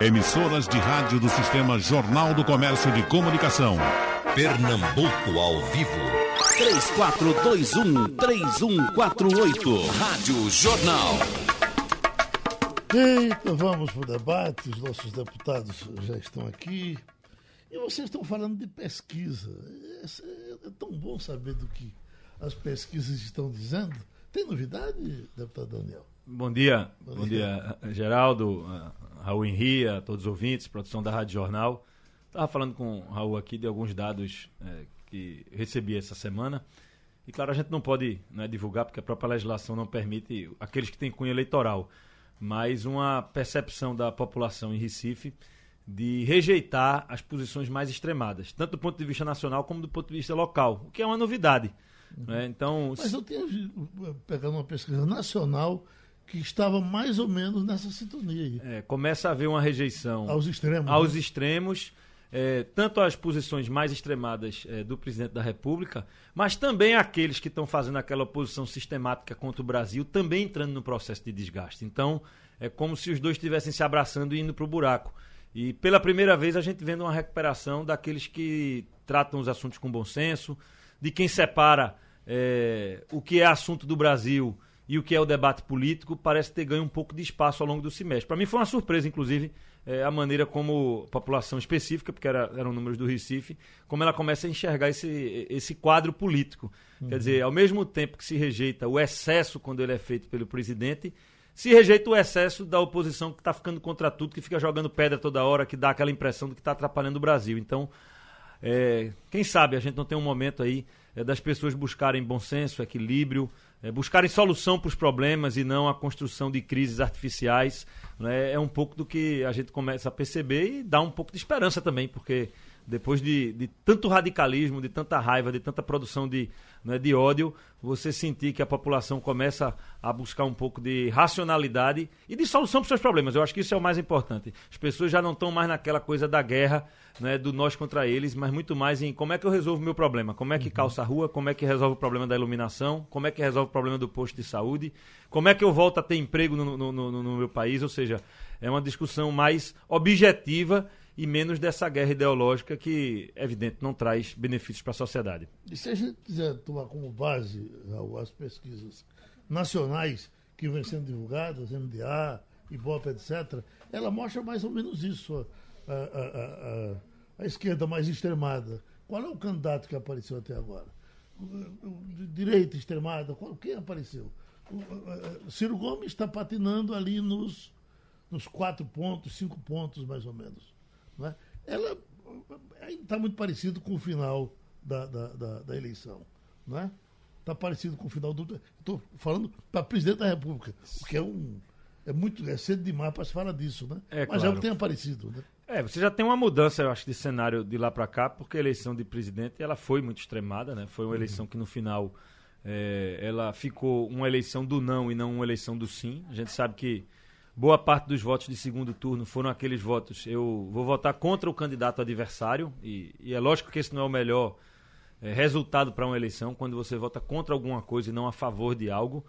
Emissoras de rádio do Sistema Jornal do Comércio de Comunicação. Pernambuco ao vivo. 3421-3148. Rádio Jornal. Eita, vamos para o debate. Os nossos deputados já estão aqui. E vocês estão falando de pesquisa. É, é tão bom saber do que as pesquisas estão dizendo. Tem novidade, deputado Daniel? Bom dia, bom, bom dia. dia, Geraldo, Raul Henri, a todos os ouvintes, produção da Rádio Jornal. Estava falando com o Raul aqui de alguns dados é, que recebi essa semana. E claro, a gente não pode né, divulgar, porque a própria legislação não permite aqueles que têm cunho eleitoral. Mas uma percepção da população em Recife de rejeitar as posições mais extremadas, tanto do ponto de vista nacional como do ponto de vista local, o que é uma novidade. Uhum. Né? Então, Mas eu tenho pegado uma pesquisa nacional que estava mais ou menos nessa sintonia. É, começa a haver uma rejeição aos extremos. Aos né? extremos, é, tanto as posições mais extremadas é, do presidente da República, mas também aqueles que estão fazendo aquela oposição sistemática contra o Brasil, também entrando no processo de desgaste. Então, é como se os dois estivessem se abraçando e indo para o buraco. E pela primeira vez a gente vendo uma recuperação daqueles que tratam os assuntos com bom senso, de quem separa é, o que é assunto do Brasil e o que é o debate político parece ter ganho um pouco de espaço ao longo do semestre. Para mim foi uma surpresa, inclusive, é, a maneira como a população específica, porque era, eram números do Recife, como ela começa a enxergar esse, esse quadro político. Uhum. Quer dizer, ao mesmo tempo que se rejeita o excesso quando ele é feito pelo presidente, se rejeita o excesso da oposição que está ficando contra tudo, que fica jogando pedra toda hora, que dá aquela impressão de que está atrapalhando o Brasil. Então, é, quem sabe a gente não tem um momento aí é, das pessoas buscarem bom senso, equilíbrio, é, buscarem solução para os problemas e não a construção de crises artificiais. Né? É um pouco do que a gente começa a perceber e dá um pouco de esperança também, porque depois de, de tanto radicalismo, de tanta raiva, de tanta produção de, né, de ódio, você sentir que a população começa a buscar um pouco de racionalidade e de solução para os seus problemas. Eu acho que isso é o mais importante. As pessoas já não estão mais naquela coisa da guerra, né, do nós contra eles, mas muito mais em como é que eu resolvo o meu problema, como é que uhum. calça a rua, como é que resolve o problema da iluminação, como é que resolve o problema do posto de saúde, como é que eu volto a ter emprego no, no, no, no meu país, ou seja, é uma discussão mais objetiva e menos dessa guerra ideológica que, é evidente, não traz benefícios para a sociedade. E se a gente quiser tomar como base as pesquisas nacionais que vêm sendo divulgadas, MDA, Ibope, etc., ela mostra mais ou menos isso. A, a, a, a, esquerda mais extremada. Qual é o candidato que apareceu até agora? Direita extremada, qual, quem apareceu? Ciro Gomes está patinando ali nos, nos quatro pontos, cinco pontos mais ou menos. Né? Ela está muito parecido com o final da, da, da, da eleição. Né? Está parecido com o final do. Estou falando para presidente da República, porque é um. É muito. É cedo demais para se falar disso, né? É, Mas claro. já tem aparecido, né? É, você já tem uma mudança, eu acho, de cenário de lá para cá, porque a eleição de presidente ela foi muito extremada, né? Foi uma uhum. eleição que no final é, ela ficou uma eleição do não e não uma eleição do sim. A gente sabe que boa parte dos votos de segundo turno foram aqueles votos. Eu vou votar contra o candidato adversário, e, e é lógico que esse não é o melhor é, resultado para uma eleição, quando você vota contra alguma coisa e não a favor de algo.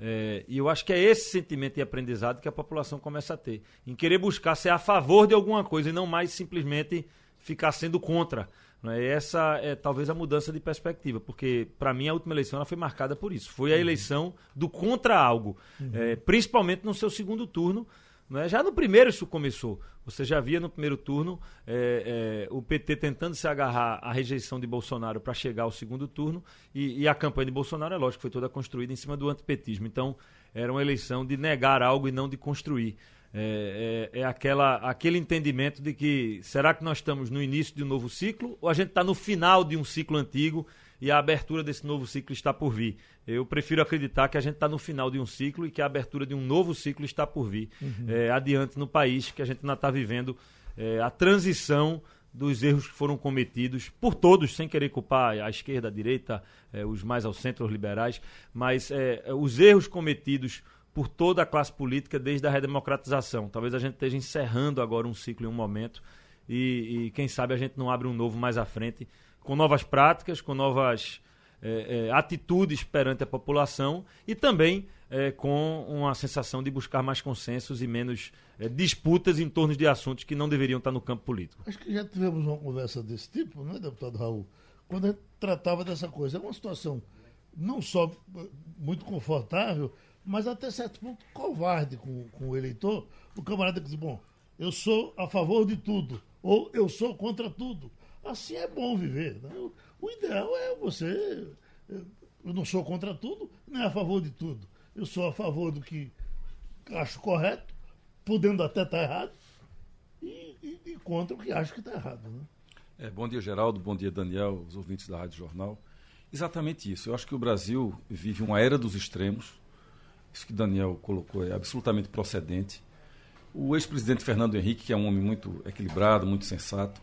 É, e eu acho que é esse sentimento de aprendizado que a população começa a ter. Em querer buscar ser a favor de alguma coisa e não mais simplesmente ficar sendo contra. Né? Essa é talvez a mudança de perspectiva, porque para mim a última eleição foi marcada por isso. Foi a uhum. eleição do contra algo, uhum. é, principalmente no seu segundo turno. Né? Já no primeiro isso começou. Você já via no primeiro turno é, é, o PT tentando se agarrar à rejeição de Bolsonaro para chegar ao segundo turno e, e, a campanha de Bolsonaro, é lógico, foi toda construída em cima do antipetismo. Então, era uma eleição de negar algo e não de construir. É, é, é, aquela, aquele entendimento de que será que nós estamos no início de um novo ciclo ou a gente está no final de um ciclo antigo e a abertura desse novo ciclo está por vir. Eu prefiro acreditar que a gente está no final de um ciclo e que a abertura de um novo ciclo está por vir uhum. é, adiante no país, que a gente ainda está vivendo é, a transição dos erros que foram cometidos por todos, sem querer culpar a esquerda, a direita, é, os mais ao centro, os liberais, mas é, os erros cometidos por toda a classe política desde a redemocratização. Talvez a gente esteja encerrando agora um ciclo em um momento e, e quem sabe a gente não abre um novo mais à frente, com novas práticas, com novas é, é, atitudes perante a população e também é, com uma sensação de buscar mais consensos e menos é, disputas em torno de assuntos que não deveriam estar no campo político. Acho que já tivemos uma conversa desse tipo, né, deputado Raul? Quando a gente tratava dessa coisa. É uma situação não só muito confortável, mas até certo ponto covarde com, com o eleitor. O camarada que diz, bom, eu sou a favor de tudo, ou eu sou contra tudo. Assim é bom viver. Né? O, o ideal é você. Eu não sou contra tudo, nem a favor de tudo. Eu sou a favor do que acho correto, podendo até estar errado, e, e, e contra o que acho que está errado. Né? É, bom dia, Geraldo. Bom dia, Daniel, os ouvintes da Rádio Jornal. Exatamente isso. Eu acho que o Brasil vive uma era dos extremos. Isso que Daniel colocou é absolutamente procedente. O ex-presidente Fernando Henrique, que é um homem muito equilibrado, muito sensato,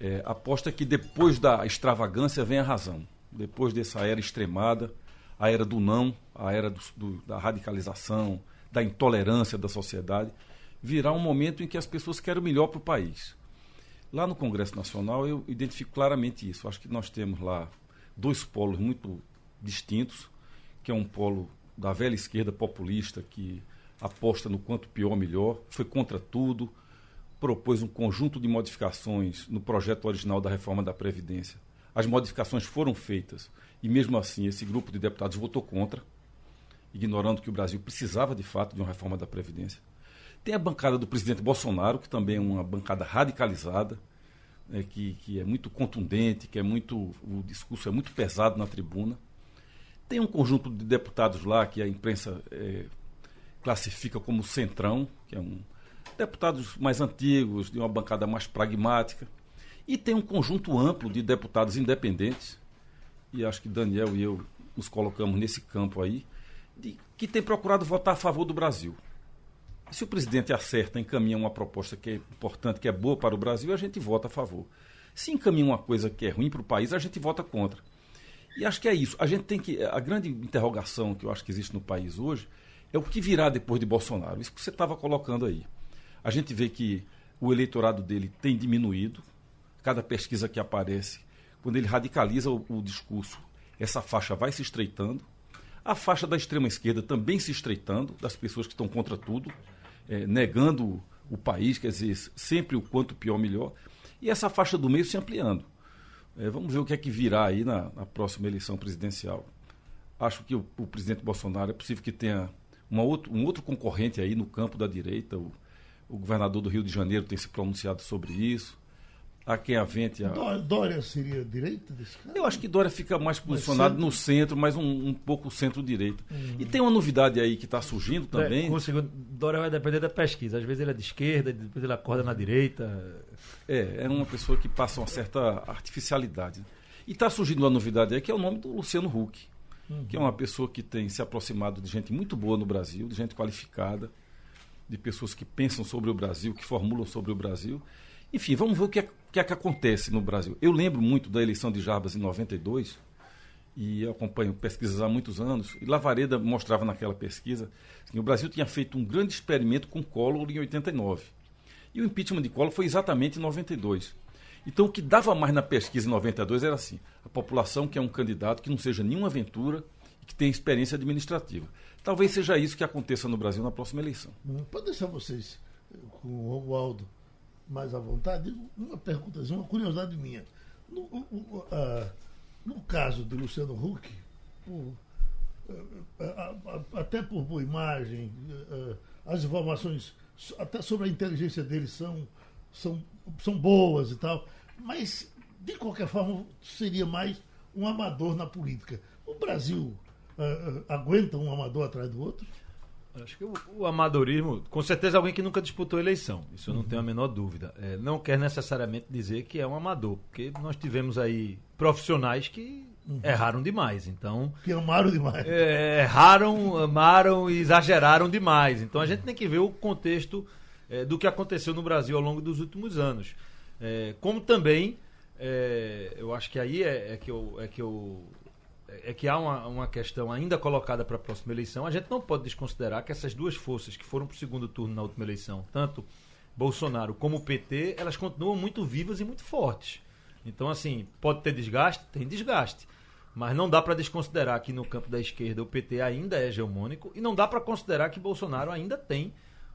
é, aposta que depois da extravagância vem a razão. Depois dessa era extremada, a era do não, a era do, do, da radicalização, da intolerância da sociedade, virá um momento em que as pessoas querem o melhor para o país. Lá no Congresso Nacional eu identifico claramente isso. Acho que nós temos lá dois polos muito distintos, que é um polo da velha esquerda populista que aposta no quanto pior melhor, foi contra tudo, propôs um conjunto de modificações no projeto original da reforma da Previdência. As modificações foram feitas e, mesmo assim, esse grupo de deputados votou contra, ignorando que o Brasil precisava de fato de uma reforma da Previdência. Tem a bancada do presidente Bolsonaro, que também é uma bancada radicalizada, né, que, que é muito contundente, que é muito. o discurso é muito pesado na tribuna. Tem um conjunto de deputados lá que a imprensa é, classifica como centrão, que é um deputados mais antigos, de uma bancada mais pragmática. E tem um conjunto amplo de deputados independentes, e acho que Daniel e eu nos colocamos nesse campo aí, de, que tem procurado votar a favor do Brasil. Se o presidente acerta, encaminha uma proposta que é importante, que é boa para o Brasil, a gente vota a favor. Se encaminha uma coisa que é ruim para o país, a gente vota contra. E acho que é isso. A gente tem que. A grande interrogação que eu acho que existe no país hoje é o que virá depois de Bolsonaro. Isso que você estava colocando aí. A gente vê que o eleitorado dele tem diminuído. Cada pesquisa que aparece, quando ele radicaliza o, o discurso, essa faixa vai se estreitando. A faixa da extrema esquerda também se estreitando, das pessoas que estão contra tudo é, negando o país, quer dizer, sempre o quanto pior, melhor. E essa faixa do meio se ampliando. É, vamos ver o que é que virá aí na, na próxima eleição presidencial. Acho que o, o, presidente Bolsonaro é possível que tenha uma outro, um outro concorrente aí no campo da direita. O, o governador do Rio de Janeiro tem se pronunciado sobre isso a quem avente a. Dória seria direita desse caso? Eu acho que Dória fica mais posicionado no centro, mas um, um pouco centro-direita. Uhum. E tem uma novidade aí que está surgindo também. É, segundo, Dória vai depender da pesquisa. Às vezes ele é de esquerda, depois ele acorda na direita. É, é uma pessoa que passa uma certa artificialidade. E está surgindo uma novidade aí que é o nome do Luciano Huck, uhum. que é uma pessoa que tem se aproximado de gente muito boa no Brasil, de gente qualificada, de pessoas que pensam sobre o Brasil, que formulam sobre o Brasil. Enfim, vamos ver o que é que é que acontece no Brasil? Eu lembro muito da eleição de Jarbas em 92, e acompanho pesquisas há muitos anos, e Lavareda mostrava naquela pesquisa que o Brasil tinha feito um grande experimento com Collor em 89. E o impeachment de Collor foi exatamente em 92. Então, o que dava mais na pesquisa em 92 era assim: a população quer um candidato que não seja nenhuma aventura e que tenha experiência administrativa. Talvez seja isso que aconteça no Brasil na próxima eleição. Pode deixar vocês com o Romualdo mais à vontade, uma pergunta, uma curiosidade minha. No, no caso de Luciano Huck, por, uh, até por boa imagem, as informações até sobre a inteligência dele são, são, são boas e tal, mas de qualquer forma seria mais um amador na política. O Brasil aguenta um amador atrás do outro? Acho que o, o, amadorismo, com certeza alguém que nunca disputou eleição, isso eu não uhum. tenho a menor dúvida. É, não quer necessariamente dizer que é um amador, porque nós tivemos aí profissionais que uhum. erraram demais, então... Que amaram demais. É, erraram, amaram e exageraram demais. Então a gente tem que ver o contexto é, do que aconteceu no Brasil ao longo dos últimos anos. É, como também, é, eu acho que aí é, é, que eu, é que eu é que há uma, uma questão ainda colocada para a próxima eleição. A gente não pode desconsiderar que essas duas forças que foram para o segundo turno na última eleição, tanto Bolsonaro como o PT, elas continuam muito vivas e muito fortes. Então, assim, pode ter desgaste? Tem desgaste. Mas não dá para desconsiderar que no campo da esquerda o PT ainda é hegemônico e não dá para considerar que Bolsonaro ainda tem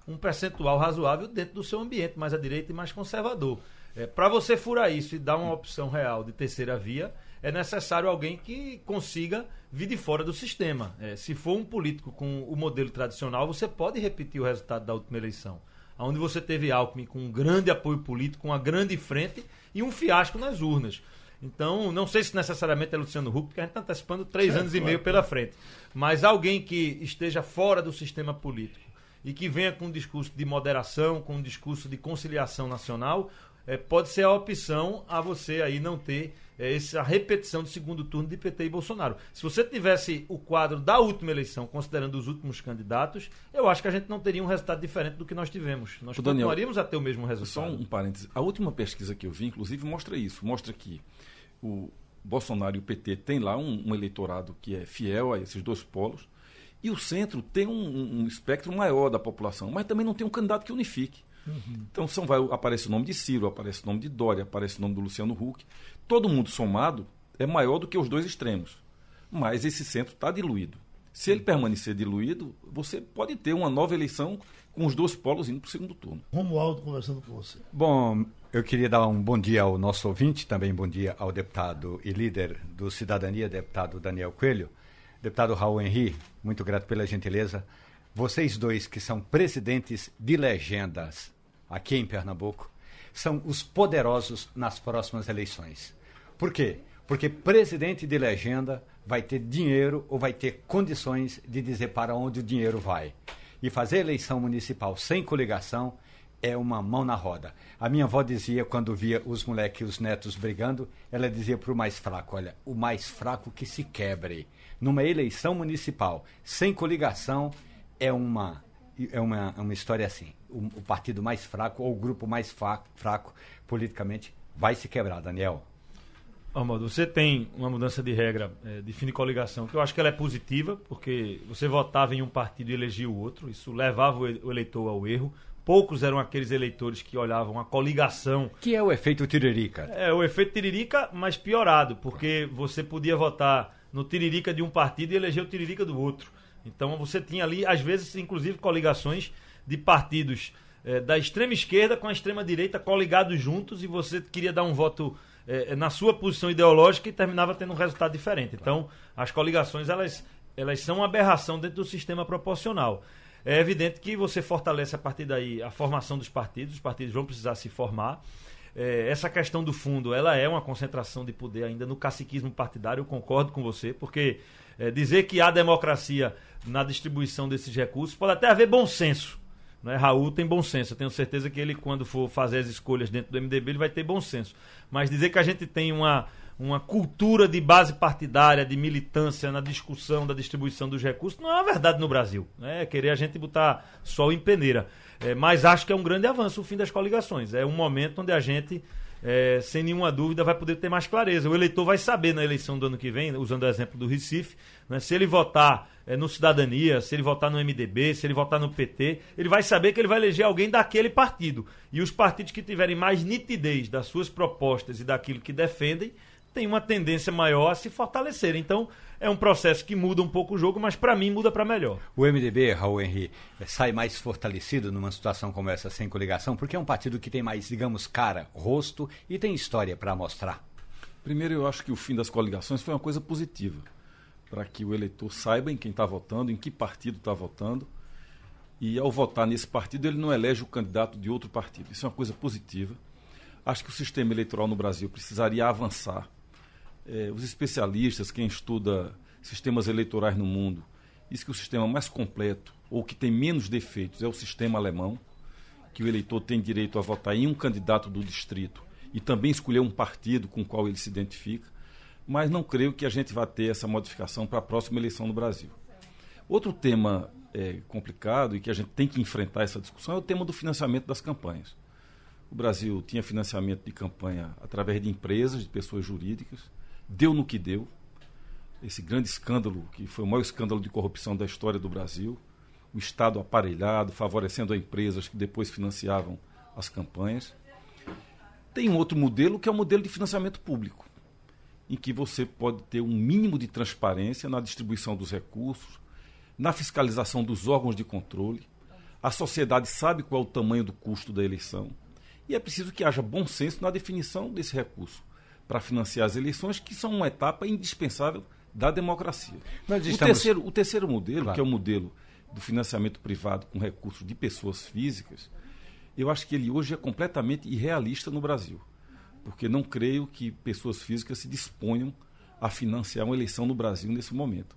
um percentual razoável dentro do seu ambiente mais à direita e mais conservador. É, para você furar isso e dar uma opção real de terceira via, é necessário alguém que consiga vir de fora do sistema. É, se for um político com o modelo tradicional, você pode repetir o resultado da última eleição, onde você teve Alckmin com um grande apoio político, uma grande frente e um fiasco nas urnas. Então, não sei se necessariamente é Luciano Huck, porque a gente está antecipando três anos e meio pela frente. Mas alguém que esteja fora do sistema político e que venha com um discurso de moderação, com um discurso de conciliação nacional, é, pode ser a opção a você aí não ter é, essa repetição do segundo turno de PT e Bolsonaro. Se você tivesse o quadro da última eleição, considerando os últimos candidatos, eu acho que a gente não teria um resultado diferente do que nós tivemos. Nós continuaríamos Daniel, a ter o mesmo resultado. Só um parêntese. A última pesquisa que eu vi, inclusive, mostra isso. Mostra que o Bolsonaro e o PT têm lá um, um eleitorado que é fiel a esses dois polos. E o centro tem um, um, espectro maior da população, mas também não tem um candidato que unifique. Uhum. Então são, vai, aparece o nome de Ciro, aparece o nome de Dória, aparece o nome do Luciano Huck. Todo mundo somado é maior do que os dois extremos. Mas esse centro está diluído. Se ele permanecer diluído, você pode ter uma nova eleição com os dois polos indo para o segundo turno. Romualdo conversando com você. Bom, eu queria dar um bom dia ao nosso ouvinte, também bom dia ao deputado e líder do Cidadania, deputado Daniel Coelho. Deputado Raul Henri, muito grato pela gentileza. Vocês dois que são presidentes de legendas aqui em Pernambuco, são os poderosos nas próximas eleições. Por quê? Porque presidente de legenda vai ter dinheiro ou vai ter condições de dizer para onde o dinheiro vai. E fazer eleição municipal sem coligação é uma mão na roda. A minha avó dizia, quando via os moleques e os netos brigando, ela dizia para o mais fraco: olha, o mais fraco que se quebre. Numa eleição municipal sem coligação é uma é uma, é uma história assim. O, o, partido mais fraco ou o grupo mais fraco, fraco politicamente vai se quebrar, Daniel. Armando, você tem uma mudança de regra é, de fim de coligação, que eu acho que ela é positiva, porque você votava em um partido e elegia o outro, isso levava o eleitor ao erro. Poucos eram aqueles eleitores que olhavam a coligação. Que é o efeito Tiririca. É, o efeito Tiririca, mas piorado, porque você podia votar no Tiririca de um partido e eleger o Tiririca do outro. Então você tinha ali, às vezes, inclusive, coligações de partidos eh, da extrema esquerda com a extrema direita coligados juntos e você queria dar um voto eh, na sua posição ideológica e terminava tendo um resultado diferente. Então, as coligações elas, elas são uma aberração dentro do sistema proporcional. É evidente que você fortalece a partir daí a formação dos partidos, os partidos vão precisar se formar. É, essa questão do fundo, ela é uma concentração de poder ainda no caciquismo partidário, eu concordo com você, porque é, dizer que há democracia na distribuição desses recursos, pode até haver bom senso. Né? Raul tem bom senso. Eu tenho certeza que ele, quando for fazer as escolhas dentro do MDB, ele vai ter bom senso. Mas dizer que a gente tem uma, uma cultura de base partidária, de militância na discussão da distribuição dos recursos, não é uma verdade no Brasil. Né? É querer a gente botar sol em peneira. É, mas acho que é um grande avanço o fim das coligações. É um momento onde a gente é, sem nenhuma dúvida, vai poder ter mais clareza. O eleitor vai saber na eleição do ano que vem, usando o exemplo do Recife, né, se ele votar é, no Cidadania, se ele votar no MDB, se ele votar no PT, ele vai saber que ele vai eleger alguém daquele partido. E os partidos que tiverem mais nitidez das suas propostas e daquilo que defendem, têm uma tendência maior a se fortalecer. Então, é um processo que muda um pouco o jogo, mas para mim muda para melhor. O MDB, Raul Henri, sai mais fortalecido numa situação como essa sem coligação, porque é um partido que tem mais, digamos, cara, rosto e tem história para mostrar. Primeiro, eu acho que o fim das coligações foi uma coisa positiva, para que o eleitor saiba em quem está votando, em que partido está votando, e ao votar nesse partido, ele não elege o candidato de outro partido. Isso é uma coisa positiva. Acho que o sistema eleitoral no Brasil precisaria avançar é, os especialistas, quem estuda sistemas eleitorais no mundo, diz que o sistema mais completo ou que tem menos defeitos é o sistema alemão, que o eleitor tem direito a votar em um candidato do distrito e também escolher um partido com o qual ele se identifica, mas não creio que a gente vá ter essa modificação para a próxima eleição no Brasil. Outro tema é, complicado e que a gente tem que enfrentar essa discussão é o tema do financiamento das campanhas. O Brasil tinha financiamento de campanha através de empresas, de pessoas jurídicas, deu no que deu. Esse grande escândalo, que foi o maior escândalo de corrupção da história do Brasil. O Estado aparelhado, favorecendo empresas que depois financiavam as campanhas. Tem um outro modelo que é o modelo de financiamento público, em que você pode ter um mínimo de transparência na distribuição dos recursos, na fiscalização dos órgãos de controle. A sociedade sabe qual é o tamanho do custo da eleição. E é preciso que haja bom senso na definição desse recurso para financiar as eleições, que são uma etapa indispensável da democracia. O, terceiro, o terceiro modelo, claro. que é o modelo do financiamento privado com recursos de pessoas físicas, eu acho que ele hoje é completamente irrealista no Brasil porque não creio que pessoas físicas se disponham a financiar uma eleição no Brasil nesse momento.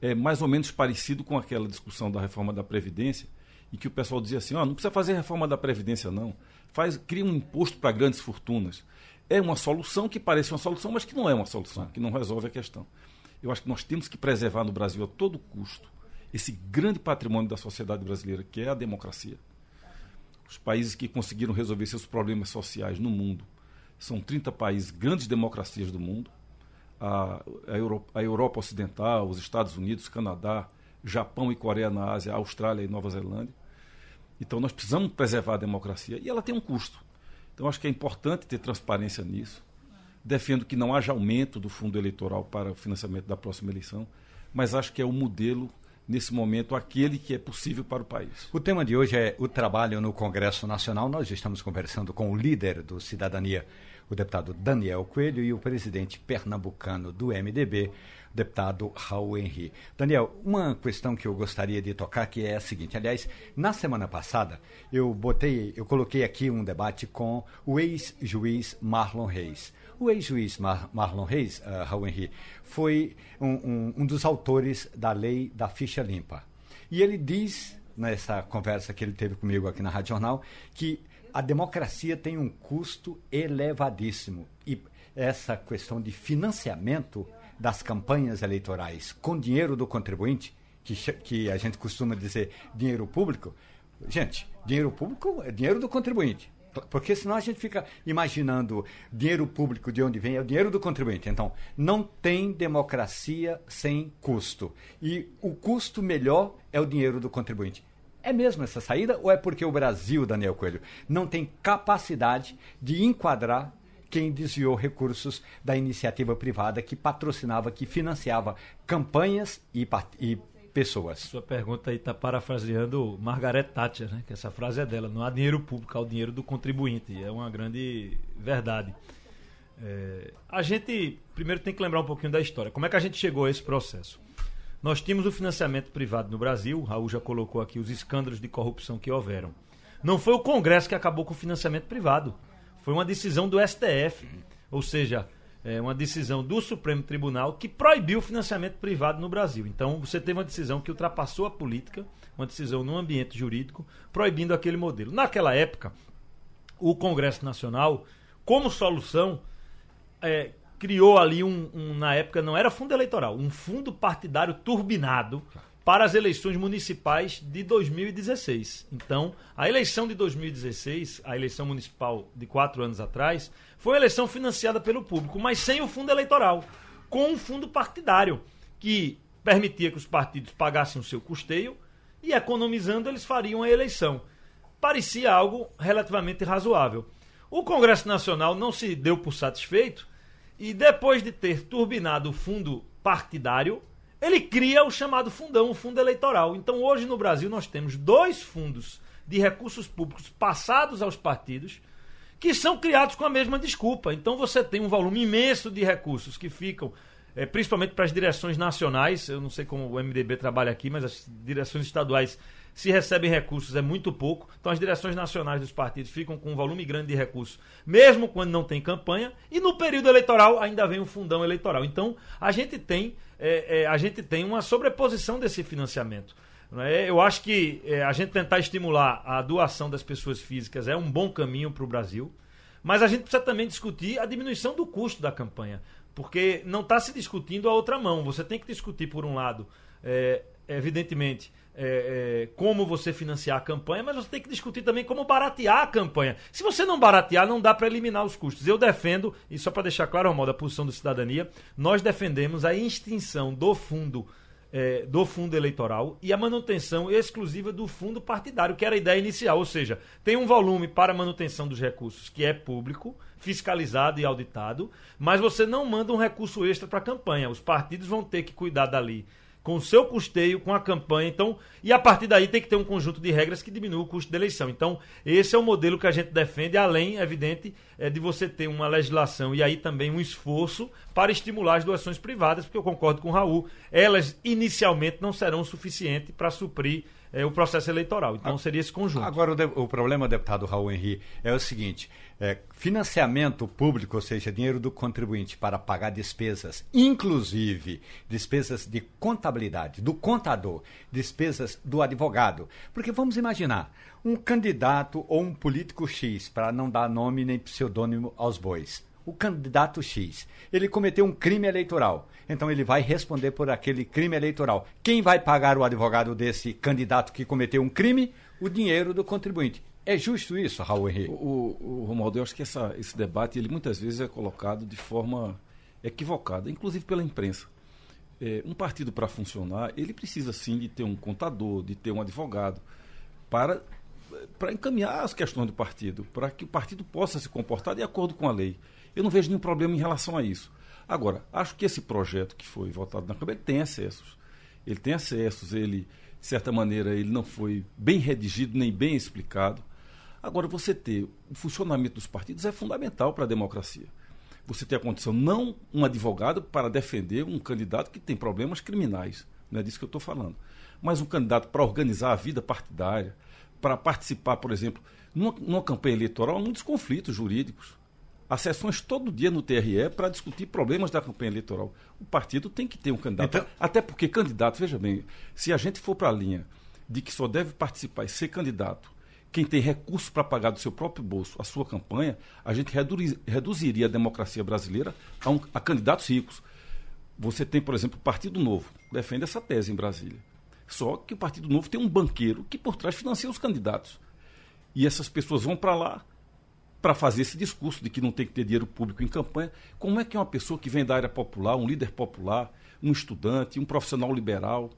É mais ou menos parecido com aquela discussão da reforma da Previdência, em que o pessoal dizia assim: oh, não precisa fazer reforma da Previdência, não. Faz, cria um imposto para grandes fortunas. É uma solução que parece uma solução, mas que não é uma solução, que não resolve a questão. Eu acho que nós temos que preservar no Brasil a todo custo esse grande patrimônio da sociedade brasileira, que é a democracia. Os países que conseguiram resolver seus problemas sociais no mundo são 30 países, grandes democracias do mundo. A, a, Europa, a Europa Ocidental, os Estados Unidos, Canadá, Japão e Coreia na Ásia, Austrália e Nova Zelândia. Então nós precisamos preservar a democracia e ela tem um custo. Então acho que é importante ter transparência nisso. Defendo que não haja aumento do fundo eleitoral para o financiamento da próxima eleição, mas acho que é o modelo nesse momento aquele que é possível para o país. O tema de hoje é o trabalho no Congresso Nacional. Nós estamos conversando com o líder do Cidadania, o deputado Daniel Coelho, e o presidente pernambucano do MDB, o deputado Raul Henri. Daniel, uma questão que eu gostaria de tocar que é a seguinte. Aliás, na semana passada eu botei, eu coloquei aqui um debate com o ex-juiz Marlon Reis. O ex-juiz Mar Marlon Reis, uh, Raul Henri, foi um, um, um dos autores da lei da ficha limpa. E ele diz, nessa conversa que ele teve comigo aqui na Rádio Jornal, que a democracia tem um custo elevadíssimo. E essa questão de financiamento das campanhas eleitorais com dinheiro do contribuinte, que, que a gente costuma dizer dinheiro público, gente, dinheiro público é dinheiro do contribuinte. Porque senão a gente fica imaginando dinheiro público de onde vem, é o dinheiro do contribuinte. Então, não tem democracia sem custo. E o custo melhor é o dinheiro do contribuinte. É mesmo essa saída ou é porque o Brasil, Daniel Coelho, não tem capacidade de enquadrar quem desviou recursos da iniciativa privada que patrocinava, que financiava campanhas e, e pessoas. Sua pergunta aí está parafraseando Margaret Thatcher, né? que essa frase é dela. Não há dinheiro público, há o dinheiro do contribuinte. É uma grande verdade. É, a gente primeiro tem que lembrar um pouquinho da história. Como é que a gente chegou a esse processo? Nós tínhamos o financiamento privado no Brasil, Raul já colocou aqui os escândalos de corrupção que houveram. Não foi o Congresso que acabou com o financiamento privado. Foi uma decisão do STF. Ou seja, é, uma decisão do Supremo Tribunal que proibiu o financiamento privado no Brasil. Então, você teve uma decisão que ultrapassou a política, uma decisão no ambiente jurídico, proibindo aquele modelo. Naquela época, o Congresso Nacional, como solução, é, criou ali um, um, na época não era fundo eleitoral, um fundo partidário turbinado para as eleições municipais de 2016. Então, a eleição de 2016, a eleição municipal de quatro anos atrás, foi eleição financiada pelo público, mas sem o fundo eleitoral, com um fundo partidário, que permitia que os partidos pagassem o seu custeio e, economizando, eles fariam a eleição. Parecia algo relativamente razoável. O Congresso Nacional não se deu por satisfeito e, depois de ter turbinado o fundo partidário, ele cria o chamado fundão, o fundo eleitoral. Então, hoje no Brasil, nós temos dois fundos de recursos públicos passados aos partidos que são criados com a mesma desculpa. Então, você tem um volume imenso de recursos que ficam, é, principalmente para as direções nacionais. Eu não sei como o MDB trabalha aqui, mas as direções estaduais se recebem recursos é muito pouco. Então as direções nacionais dos partidos ficam com um volume grande de recursos, mesmo quando não tem campanha. E no período eleitoral ainda vem o fundão eleitoral. Então a gente tem, é, é, a gente tem uma sobreposição desse financiamento. É? Eu acho que é, a gente tentar estimular a doação das pessoas físicas é um bom caminho para o Brasil. Mas a gente precisa também discutir a diminuição do custo da campanha. Porque não está se discutindo a outra mão. Você tem que discutir, por um lado, é, evidentemente, é, é, como você financiar a campanha, mas você tem que discutir também como baratear a campanha. Se você não baratear, não dá para eliminar os custos. Eu defendo, e só para deixar claro, Romualdo, a posição do Cidadania, nós defendemos a extinção do fundo é, do fundo eleitoral e a manutenção exclusiva do fundo partidário, que era a ideia inicial. Ou seja, tem um volume para manutenção dos recursos que é público, fiscalizado e auditado, mas você não manda um recurso extra para a campanha. Os partidos vão ter que cuidar dali com o seu custeio, com a campanha. Então, e a partir daí tem que ter um conjunto de regras que diminua o custo da eleição. Então, esse é o modelo que a gente defende, além, evidente, é de você ter uma legislação e aí também um esforço para estimular as doações privadas, porque eu concordo com o Raul, elas inicialmente não serão suficientes para suprir é, o processo eleitoral. Então seria esse conjunto. Agora, o, de, o problema, deputado Raul Henri, é o seguinte: é, financiamento público, ou seja, dinheiro do contribuinte para pagar despesas, inclusive despesas de contabilidade, do contador, despesas do advogado. Porque vamos imaginar, um candidato ou um político X, para não dar nome nem pseudônimo aos bois o candidato X, ele cometeu um crime eleitoral. Então ele vai responder por aquele crime eleitoral. Quem vai pagar o advogado desse candidato que cometeu um crime? O dinheiro do contribuinte. É justo isso, Raul Henrique? O, o, o Romualdo, eu acho que essa, esse debate ele muitas vezes é colocado de forma equivocada, inclusive pela imprensa. É, um partido para funcionar, ele precisa sim de ter um contador, de ter um advogado, para, para encaminhar as questões do partido, para que o partido possa se comportar de acordo com a lei. Eu não vejo nenhum problema em relação a isso. Agora, acho que esse projeto que foi votado na Câmara tem excessos. Ele tem excessos, ele, de certa maneira, ele não foi bem redigido nem bem explicado. Agora, você ter o funcionamento dos partidos é fundamental para a democracia. Você ter a condição, não um advogado para defender um candidato que tem problemas criminais, não é disso que eu estou falando, mas um candidato para organizar a vida partidária, para participar, por exemplo, numa, numa campanha eleitoral, há muitos conflitos jurídicos as sessões todo dia no TRE para discutir problemas da campanha eleitoral. O partido tem que ter um candidato. Então... Até porque candidato, veja bem, se a gente for para a linha de que só deve participar e ser candidato quem tem recursos para pagar do seu próprio bolso a sua campanha, a gente reduz, reduziria a democracia brasileira a, um, a candidatos ricos. Você tem, por exemplo, o Partido Novo, defende essa tese em Brasília. Só que o Partido Novo tem um banqueiro que por trás financia os candidatos. E essas pessoas vão para lá, para fazer esse discurso de que não tem que ter dinheiro público em campanha. Como é que uma pessoa que vem da área popular, um líder popular, um estudante, um profissional liberal,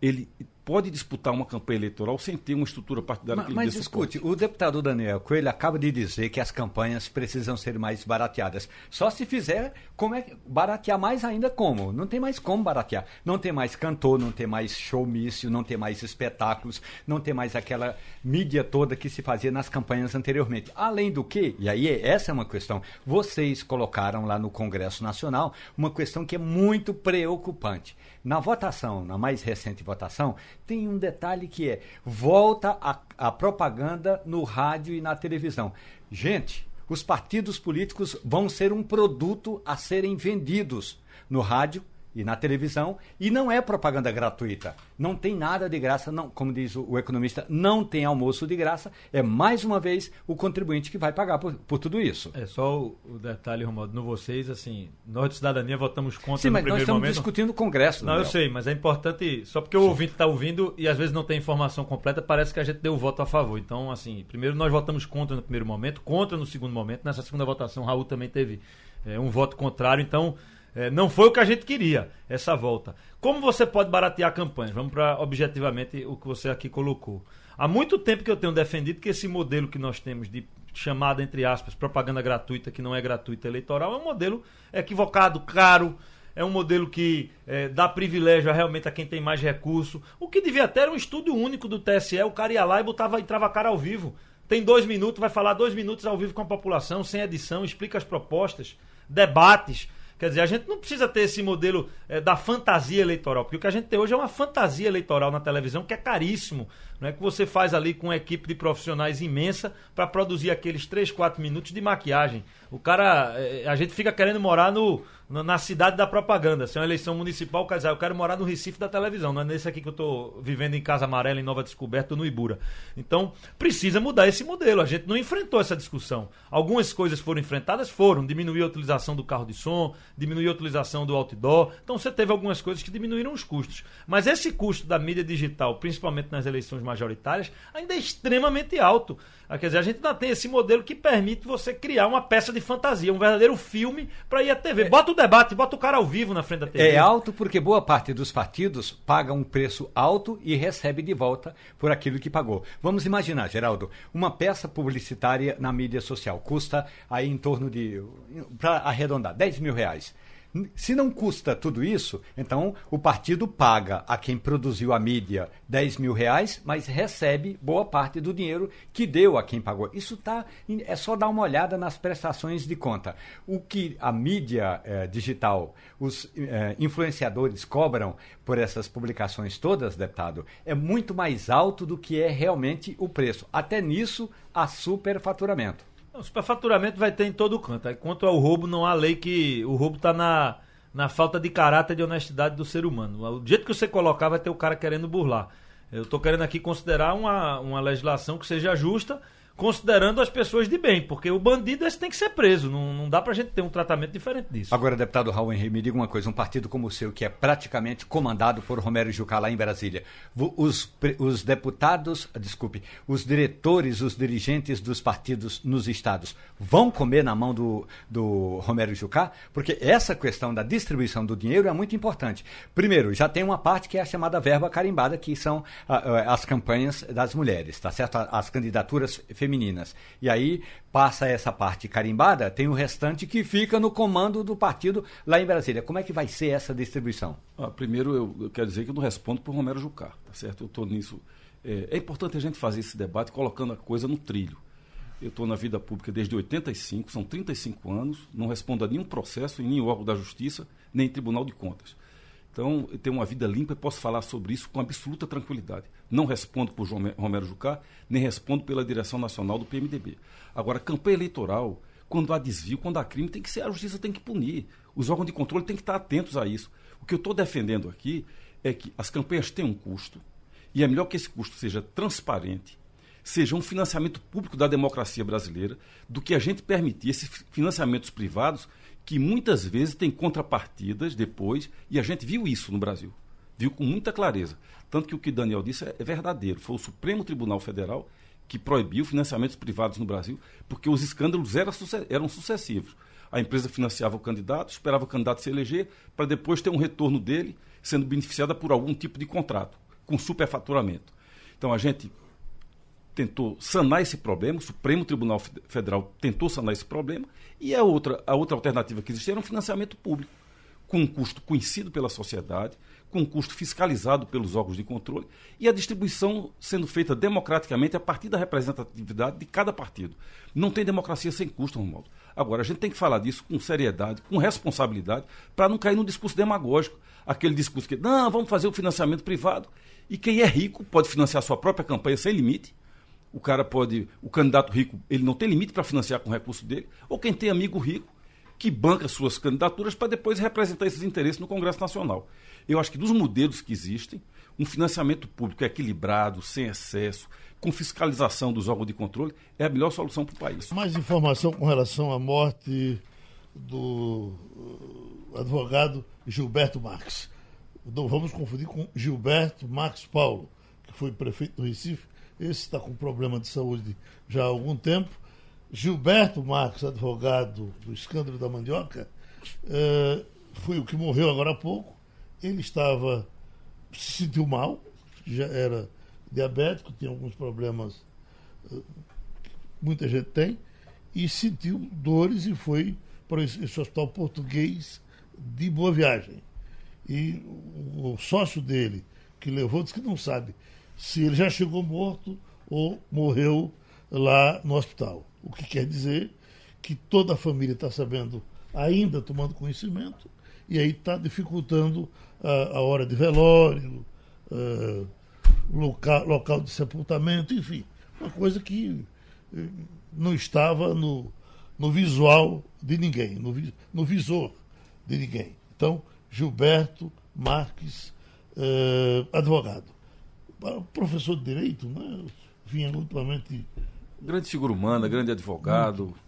ele pode disputar uma campanha eleitoral sem ter uma estrutura partidária mas, que ele Mas escute, o deputado Daniel Coelho acaba de dizer que as campanhas precisam ser mais barateadas. Só se fizer, como é baratear mais ainda como? Não tem mais como baratear. Não tem mais cantor, não tem mais showmício, não tem mais espetáculos, não tem mais aquela mídia toda que se fazia nas campanhas anteriormente. Além do que, e aí essa é uma questão, vocês colocaram lá no Congresso Nacional uma questão que é muito preocupante. Na votação, na mais recente votação, tem um detalhe que é: volta a, a propaganda no rádio e na televisão. Gente, os partidos políticos vão ser um produto a serem vendidos no rádio e na televisão, e não é propaganda gratuita. Não tem nada de graça, não, como diz o, o, economista, não tem almoço de graça. É mais uma vez o contribuinte que vai pagar por, por tudo isso. É só o, o detalhe, Romualdo, no vocês, assim, nós de cidadania votamos contra Sim, no mas primeiro nós estamos momento. discutindo o Congresso. Não, eu sei, mas é importante, só porque o Sim. ouvinte está ouvindo e às vezes não tem informação completa, parece que a gente deu o voto a favor. Então, assim, primeiro nós votamos contra no primeiro momento, contra no segundo momento. Nessa segunda votação, Raul também teve é, um voto contrário. Então, é, não foi o que a gente queria, essa volta. Como você pode baratear campanhas? Vamos para objetivamente o que você aqui colocou. Há muito tempo que eu tenho defendido que esse modelo que nós temos de chamada, entre aspas, propaganda gratuita, que não é gratuita eleitoral, é um modelo equivocado, caro, é um modelo que é, dá privilégio a, realmente a quem tem mais recurso. O que devia ter um estudo único do TSE, o cara ia lá e botava, entrava a cara ao vivo. Tem dois minutos, vai falar dois minutos ao vivo com a população, sem edição, explica as propostas, debates. Quer dizer, a gente não precisa ter esse modelo é, da fantasia eleitoral, porque o que a gente tem hoje é uma fantasia eleitoral na televisão que é caríssimo. Não é que você faz ali com uma equipe de profissionais imensa para produzir aqueles 3, 4 minutos de maquiagem. O cara, é, a gente fica querendo morar no, na cidade da propaganda. Se é uma eleição municipal, quer dizer, eu quero morar no Recife da televisão, não é nesse aqui que eu estou vivendo em Casa Amarela, em Nova Descoberta, no Ibura. Então, precisa mudar esse modelo. A gente não enfrentou essa discussão. Algumas coisas foram enfrentadas, foram. Diminuir a utilização do carro de som, diminuir a utilização do outdoor. Então, você teve algumas coisas que diminuíram os custos. Mas esse custo da mídia digital, principalmente nas eleições mais majoritárias, ainda é extremamente alto. Ah, quer dizer, a gente ainda tem esse modelo que permite você criar uma peça de fantasia, um verdadeiro filme para ir à TV. Bota o debate, bota o cara ao vivo na frente da TV. É alto porque boa parte dos partidos paga um preço alto e recebe de volta por aquilo que pagou. Vamos imaginar, Geraldo, uma peça publicitária na mídia social custa aí em torno de, para arredondar, 10 mil reais. Se não custa tudo isso, então o partido paga a quem produziu a mídia 10 mil reais, mas recebe boa parte do dinheiro que deu a quem pagou. Isso tá, é só dar uma olhada nas prestações de conta. O que a mídia eh, digital, os eh, influenciadores cobram por essas publicações todas, deputado, é muito mais alto do que é realmente o preço. Até nisso há superfaturamento. O superfaturamento vai ter em todo canto. Quanto ao roubo, não há lei que. O roubo está na, na falta de caráter e de honestidade do ser humano. Do jeito que você colocar, vai ter o cara querendo burlar. Eu estou querendo aqui considerar uma, uma legislação que seja justa considerando as pessoas de bem, porque o bandido esse tem que ser preso, não, não dá pra gente ter um tratamento diferente disso. Agora, deputado Raul Henrique, me diga uma coisa, um partido como o seu, que é praticamente comandado por Romero Jucá lá em Brasília, os, os deputados, desculpe, os diretores, os dirigentes dos partidos nos estados vão comer na mão do, do Romero Jucá? Porque essa questão da distribuição do dinheiro é muito importante. Primeiro, já tem uma parte que é a chamada verba carimbada, que são as campanhas das mulheres, tá certo? As candidaturas. E aí passa essa parte carimbada, tem o restante que fica no comando do partido lá em Brasília. Como é que vai ser essa distribuição? Ah, primeiro, eu, eu, quero dizer que eu não respondo por Romero Jucá, tá certo? Eu estou nisso. É, é importante a gente fazer esse debate colocando a coisa no trilho. Eu estou na vida pública desde 85, são 35 anos, não respondo a nenhum processo em nenhum órgão da Justiça, nem em Tribunal de Contas. Então, eu tenho uma vida limpa e posso falar sobre isso com absoluta tranquilidade. Não respondo por Romero Jucá, nem respondo pela direção nacional do PMDB. Agora, campanha eleitoral, quando há desvio, quando há crime, tem que ser, a justiça tem que punir. Os órgãos de controle têm que estar atentos a isso. O que eu estou defendendo aqui é que as campanhas têm um custo, e é melhor que esse custo seja transparente, seja um financiamento público da democracia brasileira, do que a gente permitir esses financiamentos privados que muitas vezes tem contrapartidas depois, e a gente viu isso no Brasil. Viu com muita clareza. Tanto que o que Daniel disse é, verdadeiro. Foi o Supremo Tribunal Federal que proibiu financiamentos privados no Brasil, porque os escândalos eram, eram sucessivos. A empresa financiava o candidato, esperava o candidato se eleger, para depois ter um retorno dele sendo beneficiada por algum tipo de contrato, com superfaturamento. Então a gente tentou sanar esse problema, o Supremo Tribunal Federal tentou sanar esse problema, e a outra, a outra alternativa que existia era um financiamento público, com um custo conhecido pela sociedade, com um custo fiscalizado pelos órgãos de controle, e a distribuição sendo feita democraticamente a partir da representatividade de cada partido. Não tem democracia sem custo, Romualdo. Agora, a gente tem que falar disso com seriedade, com responsabilidade, para não cair num discurso demagógico. Aquele discurso que, não, vamos fazer o financiamento privado, e quem é rico pode financiar sua própria campanha sem limite, o cara pode, o candidato rico, ele não tem limite para financiar com o recurso dele, ou quem tem amigo rico que banca suas candidaturas para depois representar esses interesses no Congresso Nacional. Eu acho que dos modelos que existem, um financiamento público equilibrado, sem excesso, com fiscalização dos órgãos de controle, é a melhor solução para o país. Mais informação com relação à morte do uh, advogado Gilberto Marques. Não vamos confundir com Gilberto Marques Paulo, que foi prefeito do Recife esse está com problema de saúde já há algum tempo. Gilberto Marques, advogado do escândalo da mandioca, eh, foi o que morreu agora há pouco. Ele estava, se sentiu mal, já era diabético, tinha alguns problemas, eh, muita gente tem, e sentiu dores e foi para esse hospital português de Boa Viagem. E o sócio dele, que levou, disse que não sabe se ele já chegou morto ou morreu lá no hospital. O que quer dizer que toda a família está sabendo, ainda tomando conhecimento, e aí está dificultando a, a, hora de velório, uh, local, local de sepultamento, enfim, uma coisa que uh, não estava no, no visual de ninguém, no, no visor de ninguém. Então, Gilberto Marques, uh, advogado professor de direito, né? vinha amplamente. Grande figura humana, grande advogado, Muito.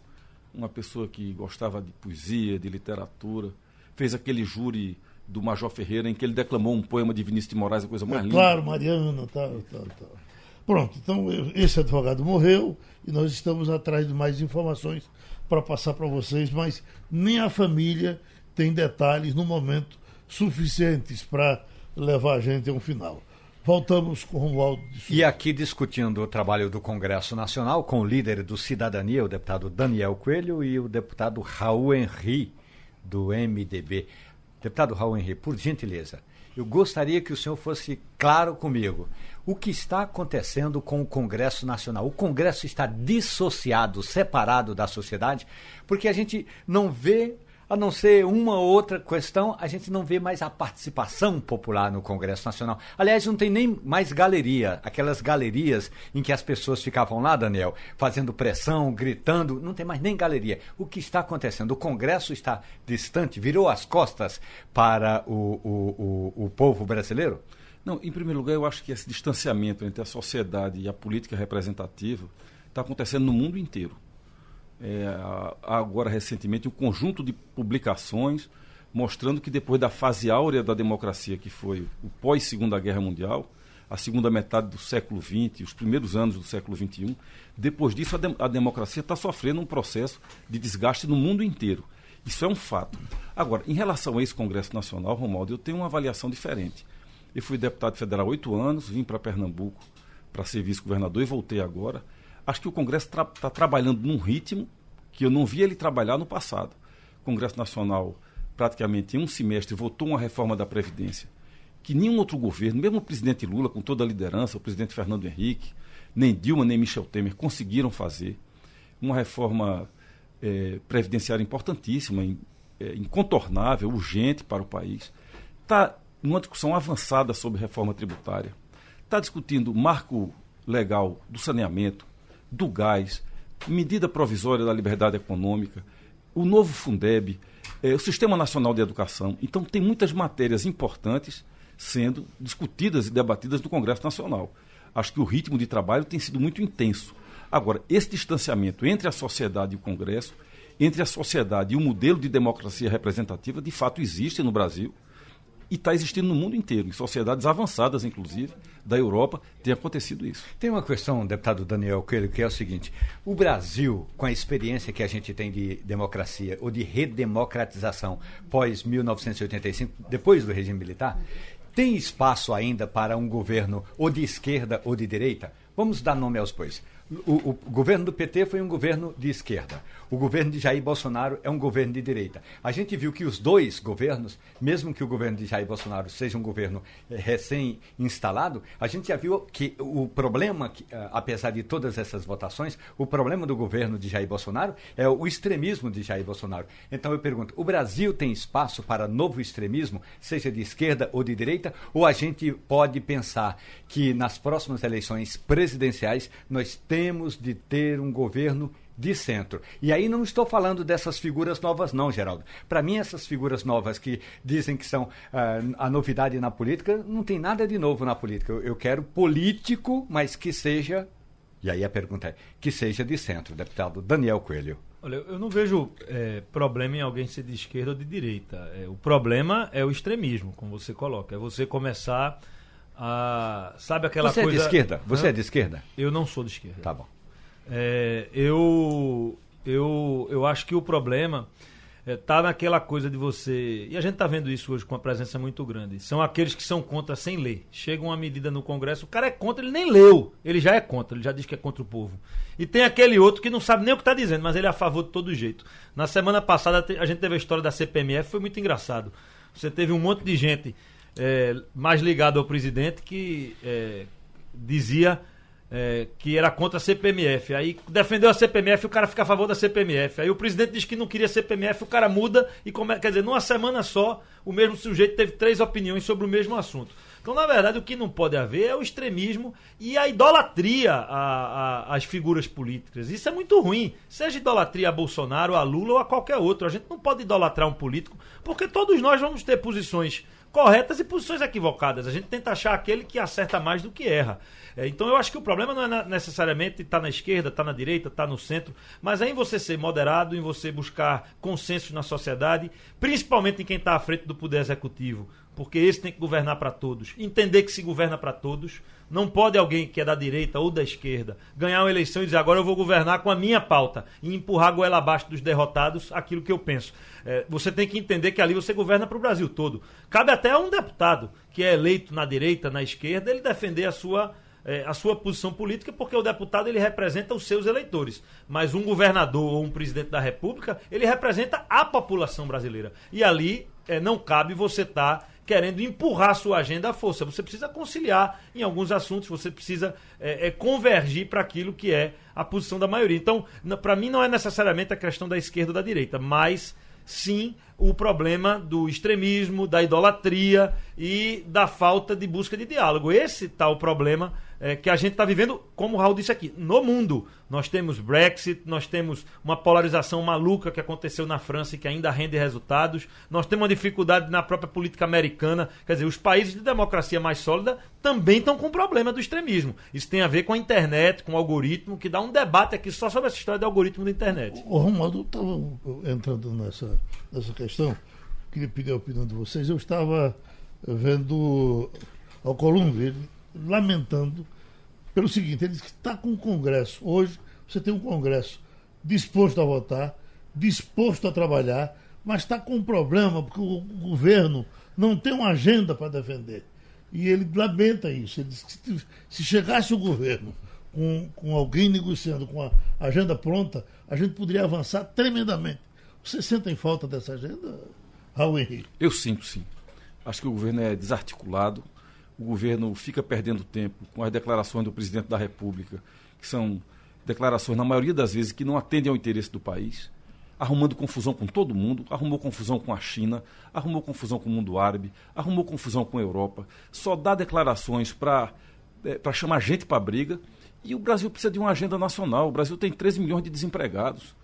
uma pessoa que gostava de poesia, de literatura, fez aquele júri do Major Ferreira em que ele declamou um poema de Vinícius de Moraes, a coisa mais é, linda. Claro, Mariana, tal, tal, tal. Pronto, então esse advogado morreu e nós estamos atrás de mais informações para passar para vocês, mas nem a família tem detalhes no momento suficientes para levar a gente a um final. Voltamos com o Romualdo. E aqui discutindo o trabalho do Congresso Nacional com o líder do Cidadania, o deputado Daniel Coelho, e o deputado Raul Henri, do MDB. Deputado Raul Henri, por gentileza, eu gostaria que o senhor fosse claro comigo. O que está acontecendo com o Congresso Nacional? O Congresso está dissociado, separado da sociedade, porque a gente não vê a não ser uma ou outra questão, a gente não vê mais a participação popular no Congresso Nacional. Aliás, não tem nem mais galeria, aquelas galerias em que as pessoas ficavam lá, Daniel, fazendo pressão, gritando, não tem mais nem galeria. O que está acontecendo? O Congresso está distante, virou as costas para o, o, o, o povo brasileiro? Não, em primeiro lugar, eu acho que esse distanciamento entre a sociedade e a política representativa está acontecendo no mundo inteiro é, agora recentemente um conjunto de publicações mostrando que depois da fase áurea da democracia, que foi o pós-segunda guerra mundial, a segunda metade do século XX, os primeiros anos do século XXI, depois disso a, de a democracia está sofrendo um processo de desgaste no mundo inteiro. Isso é um fato. Agora, em relação a esse Congresso Nacional, Romualdo, eu tenho uma avaliação diferente. Eu fui deputado federal oito anos, vim para Pernambuco para ser vice-governador e voltei agora acho que o Congresso está tra tá trabalhando num ritmo que eu não vi ele trabalhar no passado. O Congresso Nacional, praticamente em um semestre, votou uma reforma da Previdência que nenhum outro governo, mesmo o presidente Lula, com toda a liderança, o presidente Fernando Henrique, nem Dilma, nem Michel Temer conseguiram fazer. Uma reforma é, previdenciária importantíssima, é, incontornável, urgente para o país. Está numa discussão avançada sobre reforma tributária. Está discutindo o marco legal do saneamento, do gás, medida provisória da liberdade econômica, o novo Fundeb, é, o Sistema Nacional de Educação. Então, tem muitas matérias importantes sendo discutidas e debatidas no Congresso Nacional. Acho que o ritmo de trabalho tem sido muito intenso. Agora, esse distanciamento entre a sociedade e o Congresso, entre a sociedade e o modelo de democracia representativa, de fato existe no Brasil e está existindo no mundo inteiro, em sociedades avançadas, inclusive, da Europa, tem acontecido isso. Tem uma questão, deputado Daniel Coelho, que é o seguinte: o Brasil, com a experiência que a gente tem de democracia ou de redemocratização pós 1985, depois do regime militar, tem espaço ainda para um governo ou de esquerda ou de direita? Vamos dar nome aos bois. O, o, governo do PT foi um governo de esquerda. O governo de Jair Bolsonaro é um governo de direita. A gente viu que os dois governos, mesmo que o governo de Jair Bolsonaro seja um governo eh, recém-instalado, a gente já viu que o problema, eh, apesar de todas essas votações, o problema do governo de Jair Bolsonaro é o extremismo de Jair Bolsonaro. Então eu pergunto: o Brasil tem espaço para novo extremismo, seja de esquerda ou de direita? Ou a gente pode pensar que nas próximas eleições presidenciais nós temos temos de ter um governo de centro. E aí não estou falando dessas figuras novas, não, Geraldo. Para mim, essas figuras novas que dizem que são uh, a novidade na política, não tem nada de novo na política. Eu, eu, quero político, mas que seja. E aí a pergunta é: que seja de centro, deputado Daniel Coelho. Olha, eu não vejo é, problema em alguém ser de esquerda ou de direita. É, o problema é o extremismo, como você coloca. É você começar a. Sabe aquela você coisa. Você é de esquerda? Você é de esquerda? Eu não sou de esquerda. Tá bom. É, eu, eu, eu acho que o problema está é, naquela coisa de você. E a gente está vendo isso hoje com uma presença muito grande. São aqueles que são contra sem ler. Chega uma medida no Congresso, o cara é contra, ele nem leu. Ele já é contra, ele já diz que é contra o povo. E tem aquele outro que não sabe nem o que está dizendo, mas ele é a favor de todo jeito. Na semana passada a gente teve a história da CPMF, foi muito engraçado. Você teve um monte de gente é, mais ligado ao presidente que é, dizia é, que era contra a CPMF. Aí defendeu a CPMF o cara fica a favor da CPMF. Aí o presidente diz que não queria CPMF, o cara muda e come... quer dizer, numa semana só, o mesmo sujeito teve três opiniões sobre o mesmo assunto. Então, na verdade, o que não pode haver é o extremismo e a idolatria às figuras políticas. Isso é muito ruim. Seja idolatria a Bolsonaro, a Lula ou a qualquer outro. A gente não pode idolatrar um político, porque todos nós vamos ter posições corretas e posições equivocadas. A gente tenta achar aquele que acerta mais do que erra. É, então eu acho que o problema não é necessariamente estar tá na esquerda, estar tá na direita, estar tá no centro, mas é em você ser moderado, em você buscar consensos na sociedade, principalmente em quem está à frente do poder executivo, porque esse tem que governar para todos. Entender que se governa para todos. Não pode alguém que é da direita ou da esquerda ganhar uma eleição e dizer agora eu vou governar com a minha pauta e empurrar a goela abaixo dos derrotados aquilo que eu penso. É, você tem que entender que ali você governa para o Brasil todo. Cabe até a um deputado que é eleito na direita, na esquerda, ele defender a sua é, a sua posição política, porque o deputado ele representa os seus eleitores. Mas um governador ou um presidente da República, ele representa a população brasileira. E ali é, não cabe você estar tá querendo empurrar sua agenda à força. Você precisa conciliar em alguns assuntos, você precisa é, é, convergir para aquilo que é a posição da maioria. Então, para mim, não é necessariamente a questão da esquerda ou da direita, mas sim o problema do extremismo, da idolatria e da falta de busca de diálogo. Esse está o problema é, que a gente está vivendo, como o Raul disse aqui, no mundo. Nós temos Brexit, nós temos uma polarização maluca que aconteceu na França e que ainda rende resultados. Nós temos uma dificuldade na própria política americana. Quer dizer, os países de democracia mais sólida também estão com problema do extremismo. Isso tem a ver com a internet, com o algoritmo, que dá um debate aqui só sobre essa história do algoritmo da internet. O Romualdo estava entrando nessa, nessa questão. Queria pedir a opinião de vocês. Eu estava vendo ao Columbi lamentando pelo seguinte: ele diz que está com o Congresso. Hoje você tem um Congresso disposto a votar, disposto a trabalhar, mas está com um problema, porque o governo não tem uma agenda para defender. E ele lamenta isso. Ele diz que se chegasse o governo com, com alguém negociando com a agenda pronta, a gente poderia avançar tremendamente. Você sente em falta dessa agenda, Raul Henrique? Eu sinto, sim. Acho que o governo é desarticulado, o governo fica perdendo tempo com as declarações do presidente da República, que são declarações, na maioria das vezes, que não atendem ao interesse do país, arrumando confusão com todo mundo, arrumou confusão com a China, arrumou confusão com o mundo árabe, arrumou confusão com a Europa, só dá declarações para é, chamar gente para briga. E o Brasil precisa de uma agenda nacional. O Brasil tem 13 milhões de desempregados.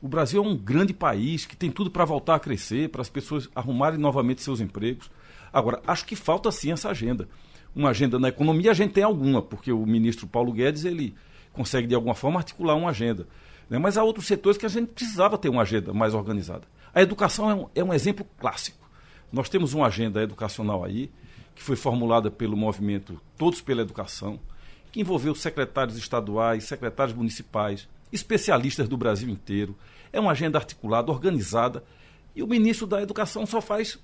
O Brasil é um grande país que tem tudo para voltar a crescer, para as pessoas arrumarem novamente seus empregos. Agora, acho que falta sim essa agenda. Uma agenda na economia a gente tem alguma, porque o ministro Paulo Guedes ele consegue de alguma forma articular uma agenda. Né? Mas há outros setores que a gente precisava ter uma agenda mais organizada. A educação é um, é um exemplo clássico. Nós temos uma agenda educacional aí, que foi formulada pelo movimento Todos pela Educação, que envolveu secretários estaduais, secretários municipais, especialistas do Brasil inteiro. É uma agenda articulada, organizada, e o ministro da Educação só faz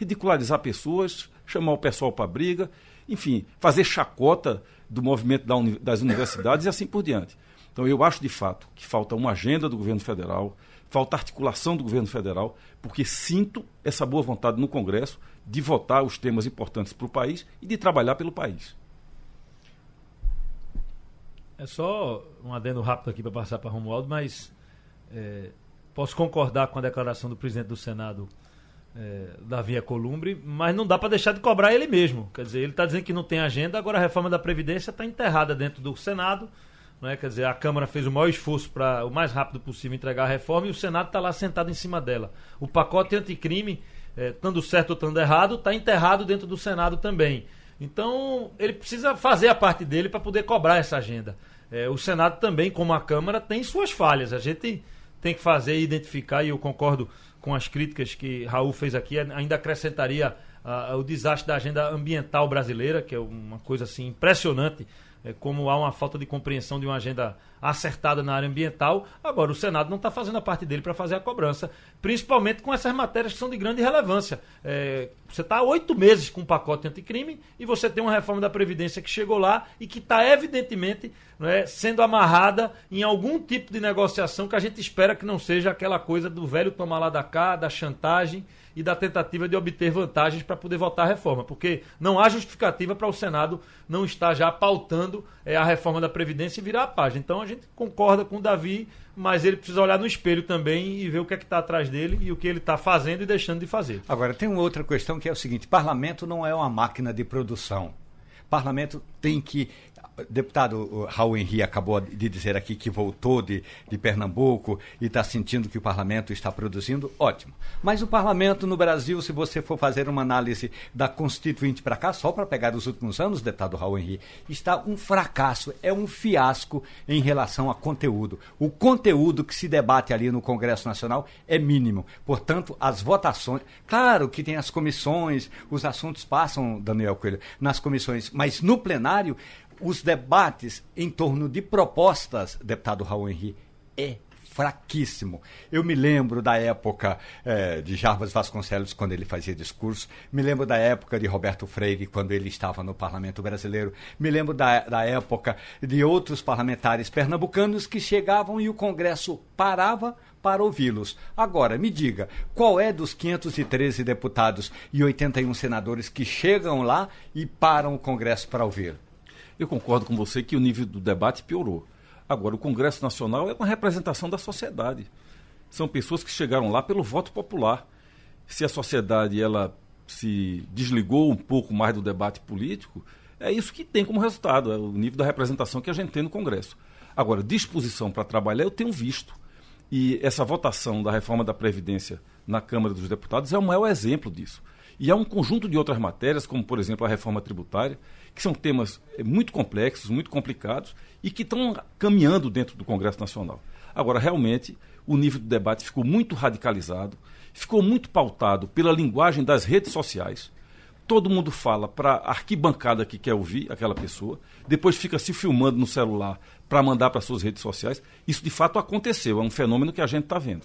ridicularizar pessoas, chamar o pessoal para briga, enfim, fazer chacota do movimento das universidades e assim por diante. Então, eu acho de fato que falta uma agenda do governo federal, falta articulação do governo federal, porque sinto essa boa vontade no Congresso de votar os temas importantes para o país e de trabalhar pelo país. É só um adendo rápido aqui para passar para Romualdo, mas é, posso concordar com a declaração do presidente do Senado é, Davi Alcolumbre, mas não dá para deixar de cobrar ele mesmo. Quer dizer, ele está dizendo que não tem agenda, agora a reforma da Previdência está enterrada dentro do Senado. Né? Quer dizer, a Câmara fez o maior esforço para o mais rápido possível entregar a reforma e o Senado está lá sentado em cima dela. O pacote anticrime, é, estando certo ou estando errado, está enterrado dentro do Senado também. Então, ele precisa fazer a parte dele para poder cobrar essa agenda. É, o Senado também, como a Câmara, tem suas falhas. A gente tem que fazer e identificar, e eu concordo com as críticas que Raul fez aqui, ainda acrescentaria uh, o desastre da agenda ambiental brasileira, que é uma coisa assim impressionante é, como há uma falta de compreensão de uma agenda acertada na área ambiental. Agora, o Senado não está fazendo a parte dele para fazer a cobrança, principalmente com essas matérias que são de grande relevância. É, você está há oito meses com um pacote anticrime e você tem uma reforma da Previdência que chegou lá e que está, evidentemente, é, sendo amarrada em algum tipo de negociação que a gente espera que não seja aquela coisa do velho tomar lá da cá, da chantagem e da tentativa de obter vantagens para poder votar a reforma, porque não há justificativa para o Senado não estar já pautando é, a reforma da Previdência e virar a página. Então a gente concorda com o Davi, mas ele precisa olhar no espelho também e ver o que é que está atrás dele e o que ele está fazendo e deixando de fazer. Agora, tem uma outra questão que é o seguinte: parlamento não é uma máquina de produção. Parlamento tem que deputado Raul Henri acabou de dizer aqui que voltou de, de Pernambuco e está sentindo que o parlamento está produzindo, ótimo. Mas o parlamento no Brasil, se você for fazer uma análise da Constituinte para cá, só para pegar os últimos anos, deputado Raul Henri, está um fracasso, é um fiasco em relação a conteúdo. O conteúdo que se debate ali no Congresso Nacional é mínimo. Portanto, as votações. Claro que tem as comissões, os assuntos passam, Daniel Coelho, nas comissões, mas no plenário os debates em torno de propostas, deputado Raul Henri, é fraquíssimo. Eu me lembro da época eh, de Jarbas Vasconcelos, quando ele fazia discurso, me lembro da época de Roberto Freire, quando ele estava no Parlamento Brasileiro, me lembro da, da época de outros parlamentares pernambucanos que chegavam e o Congresso parava para ouvi-los. Agora, me diga, qual é dos 513 deputados e 81 senadores que chegam lá e param o Congresso para ouvir? Eu concordo com você que o nível do debate piorou. Agora, o Congresso Nacional é uma representação da sociedade. São pessoas que chegaram lá pelo voto popular. Se a sociedade ela se desligou um pouco mais do debate político, é isso que tem como resultado, é o nível da representação que a gente tem no Congresso. Agora, disposição para trabalhar eu tenho visto. E essa votação da reforma da Previdência na Câmara dos Deputados é o maior exemplo disso. E há um conjunto de outras matérias, como por exemplo a reforma tributária, que são temas eh, muito complexos, muito complicados e que estão caminhando dentro do Congresso Nacional. Agora, realmente, o nível do debate ficou muito radicalizado, ficou muito pautado pela linguagem das redes sociais. Todo mundo fala para a arquibancada que quer ouvir aquela pessoa, depois fica se filmando no celular para mandar para suas redes sociais. Isso de fato aconteceu, é um fenômeno que a gente está vendo.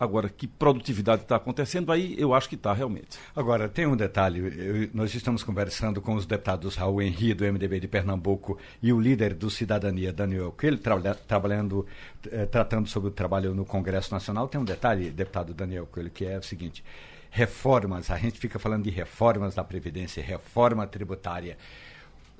Agora, que produtividade está acontecendo, aí eu acho que está realmente. Agora, tem um detalhe. Eu, nós estamos conversando com os deputados Raul Henri, do MDB de Pernambuco, e o líder do Cidadania, Daniel Coelho, tra trabalhando, eh, tratando sobre o trabalho no Congresso Nacional. Tem um detalhe, deputado Daniel Coelho, que é o seguinte: reformas, a gente fica falando de reformas da Previdência, reforma tributária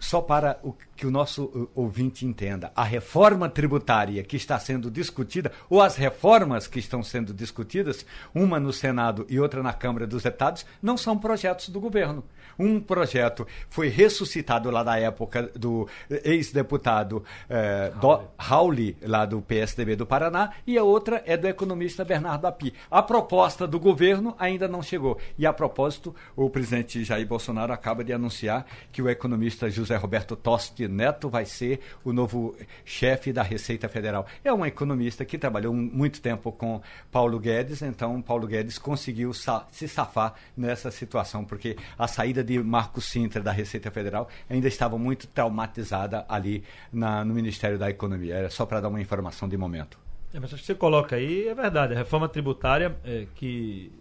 só para o, que o nosso ouvinte entenda, a reforma tributária que está sendo discutida, ou as reformas que estão sendo discutidas, uma no Senado e outra na Câmara dos Deputados, não são projetos do governo. Um projeto foi ressuscitado lá na época do ex-deputado eh, Rauli, lá do PSDB do Paraná, e a outra é do economista Bernardo Api. A proposta do governo ainda não chegou. E a propósito, o presidente Jair Bolsonaro acaba de anunciar que o economista José Roberto Tosti Neto vai ser o novo chefe da Receita Federal. É um economista que trabalhou muito tempo com Paulo Guedes, então Paulo Guedes conseguiu sa se safar nessa situação, porque a saída de Marco Sintra da Receita Federal ainda estava muito traumatizada ali na, no Ministério da Economia. Era só para dar uma informação de momento. É, mas acho que você coloca aí, é verdade. A reforma tributária, é, que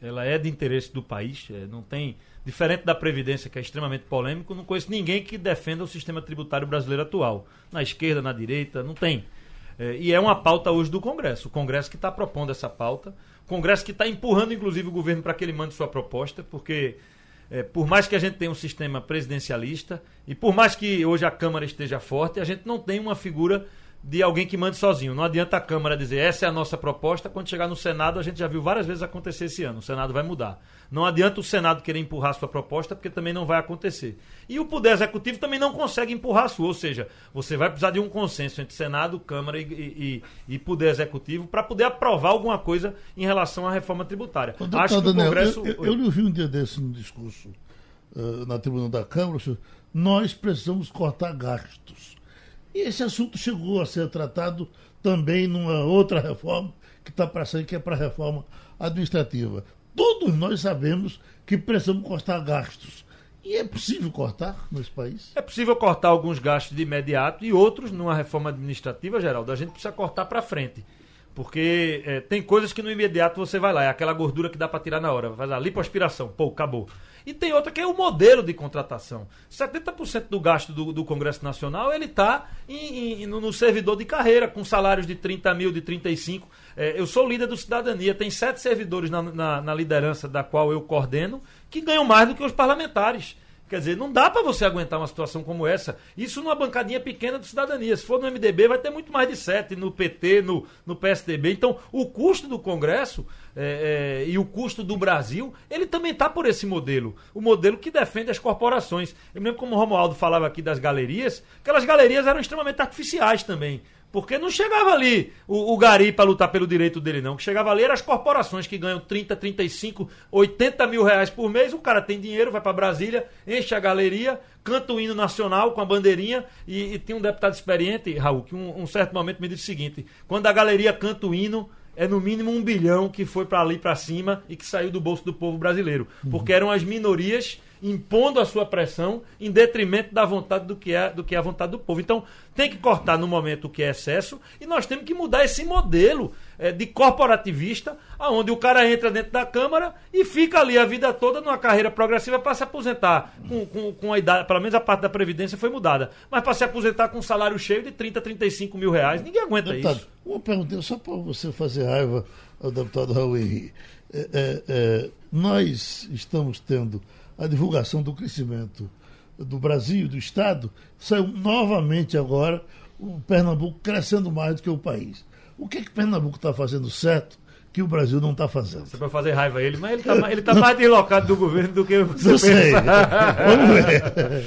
ela é de interesse do país, é, não tem. Diferente da Previdência, que é extremamente polêmico, não conheço ninguém que defenda o sistema tributário brasileiro atual. Na esquerda, na direita, não tem. É, e é uma pauta hoje do Congresso. O Congresso que está propondo essa pauta. O Congresso que está empurrando, inclusive, o governo para que ele mande sua proposta, porque é, por mais que a gente tenha um sistema presidencialista e por mais que hoje a Câmara esteja forte, a gente não tem uma figura de alguém que mande sozinho. Não adianta a Câmara dizer essa é a nossa proposta, quando chegar no Senado, a gente já viu várias vezes acontecer esse ano. O Senado vai mudar. Não adianta o Senado querer empurrar sua proposta, porque também não vai acontecer. E o Poder Executivo também não consegue empurrar a sua, ou seja, você vai precisar de um consenso entre Senado, Câmara e, e, e Poder Executivo para poder aprovar alguma coisa em relação à reforma tributária. Ô, Acho que o Congresso. Eu, eu, eu, vi um dia desse no discurso uh, na tribuna da Câmara, nós precisamos cortar gastos. E esse assunto chegou a ser tratado também numa outra reforma que está para sair, que é para a reforma administrativa. Todos nós sabemos que precisamos cortar gastos. E é possível cortar nesse país? É possível cortar alguns gastos de imediato e outros, numa reforma administrativa, Geraldo, a gente precisa cortar para frente. Porque é, tem coisas que no imediato você vai lá, é aquela gordura que dá para tirar na hora, faz a lipoaspiração, pô, acabou. E tem outra que é o modelo de contratação. 70% do gasto do, do, Congresso Nacional ele está no, no, servidor de carreira, com salários de 30 mil, de 35. É, eu sou líder do Cidadania, tem sete servidores na, na, na liderança da qual eu coordeno que ganham mais do que os parlamentares. Quer dizer, não dá para você aguentar uma situação como essa. Isso numa bancadinha pequena de cidadania. Se for no MDB, vai ter muito mais de sete, no PT, no, no PSDB. Então, o custo do Congresso é, é, e o custo do Brasil, ele também está por esse modelo. O modelo que defende as corporações. Eu me lembro como o Romualdo falava aqui das galerias, aquelas galerias eram extremamente artificiais também. Porque não chegava ali o, o Gari para lutar pelo direito dele, não. O que chegava ali eram as corporações que ganham 30, 35, 80 mil reais por mês. O cara tem dinheiro, vai para Brasília, enche a galeria, canta o hino nacional com a bandeirinha. E, e tem um deputado experiente, Raul, que um, um certo momento me disse o seguinte: quando a galeria canta o hino, é no mínimo um bilhão que foi para ali para cima e que saiu do bolso do povo brasileiro. Porque eram as minorias impondo a sua pressão em detrimento da vontade do que é do que é a vontade do povo. Então, tem que cortar no momento o que é excesso e nós temos que mudar esse modelo é, de corporativista, aonde o cara entra dentro da Câmara e fica ali a vida toda numa carreira progressiva para se aposentar com, com, com a idade, pelo menos a parte da Previdência foi mudada, mas para se aposentar com um salário cheio de 30, 35 mil reais, ninguém aguenta deputado, isso. Uma pergunta, só para você fazer raiva ao deputado Raul Henrique. É, é, é, nós estamos tendo a divulgação do crescimento do Brasil, do Estado, saiu novamente agora o Pernambuco crescendo mais do que o país. O que, que Pernambuco está fazendo certo que o Brasil não está fazendo? Você vai fazer raiva a ele, mas ele está ele tá mais deslocado do governo do que você Não sei. Vamos ver.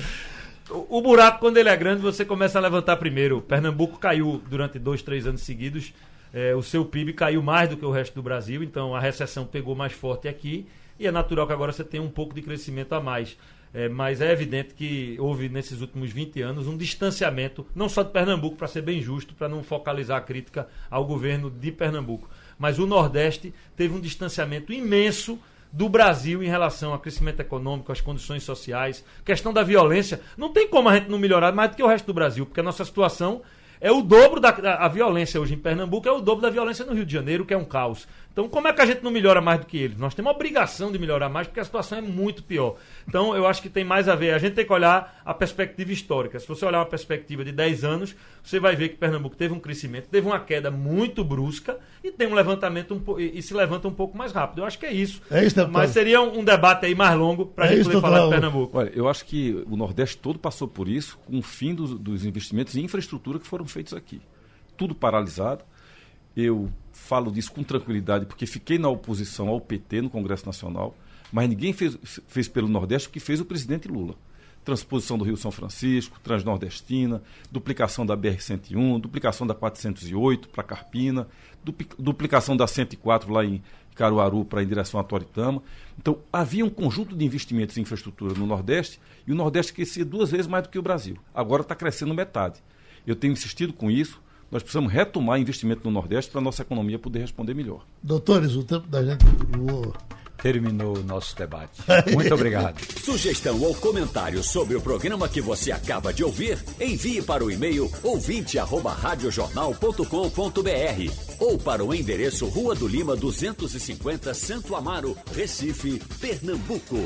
O o buraco, quando ele é grande, você começa a levantar primeiro. Pernambuco caiu durante dois, três anos seguidos. É, o seu PIB caiu mais do que o resto do Brasil, então a recessão pegou mais forte aqui. E é natural que agora você tenha um pouco de crescimento a mais. É, mas é evidente que houve nesses últimos 20 anos um distanciamento, não só de Pernambuco, para ser bem justo, para não focalizar a crítica ao governo de Pernambuco, mas o Nordeste teve um distanciamento imenso do Brasil em relação ao crescimento econômico, às condições sociais, questão da violência. Não tem como a gente não melhorar mais do que o resto do Brasil, porque a nossa situação é o dobro da a, violência hoje em Pernambuco, é o dobro da violência no Rio de Janeiro, que é um caos. Então, como é que a gente não melhora mais do que eles? Nós temos a obrigação de melhorar mais, porque a situação é muito pior. Então, eu acho que tem mais a ver. A gente tem que olhar a perspectiva histórica. Se você olhar uma perspectiva de 10 anos, você vai ver que Pernambuco teve um crescimento, teve uma queda muito brusca e tem um levantamento um po- e, e se levanta um pouco mais rápido. Eu acho que é isso. É isso, deputado. Mas seria um, um debate aí mais longo para a É gente isso, poder falar de. Pernambuco. Olha, eu acho que o Nordeste todo passou por isso com o fim dos, dos investimentos em infraestrutura que foram feitos aqui. Tudo paralisado. Eu falo disso com tranquilidade porque fiquei na oposição ao PT no Congresso Nacional, mas ninguém fez, fez pelo Nordeste o que fez o presidente Lula. Transposição do Rio São Francisco, Transnordestina, duplicação da BR-101, duplicação da 408 para Carpina, dupli- duplicação da 104 lá em Caruaru para em direção a Toritama. Então, havia um conjunto de investimentos em infraestrutura no Nordeste e o Nordeste crescia duas vezes mais do que o Brasil. Agora está crescendo metade. Eu tenho insistido com isso. Nós precisamos retomar investimento no Nordeste para a nossa economia poder responder melhor. Doutores, o tempo da gente voou. Terminou o nosso debate. Muito obrigado. Sugestão ou comentário sobre o programa que você acaba de ouvir, envie para o e-mail ouvinte@radiojornal.com.br ou para o endereço Rua do Lima 250, Santo Amaro, Recife, Pernambuco.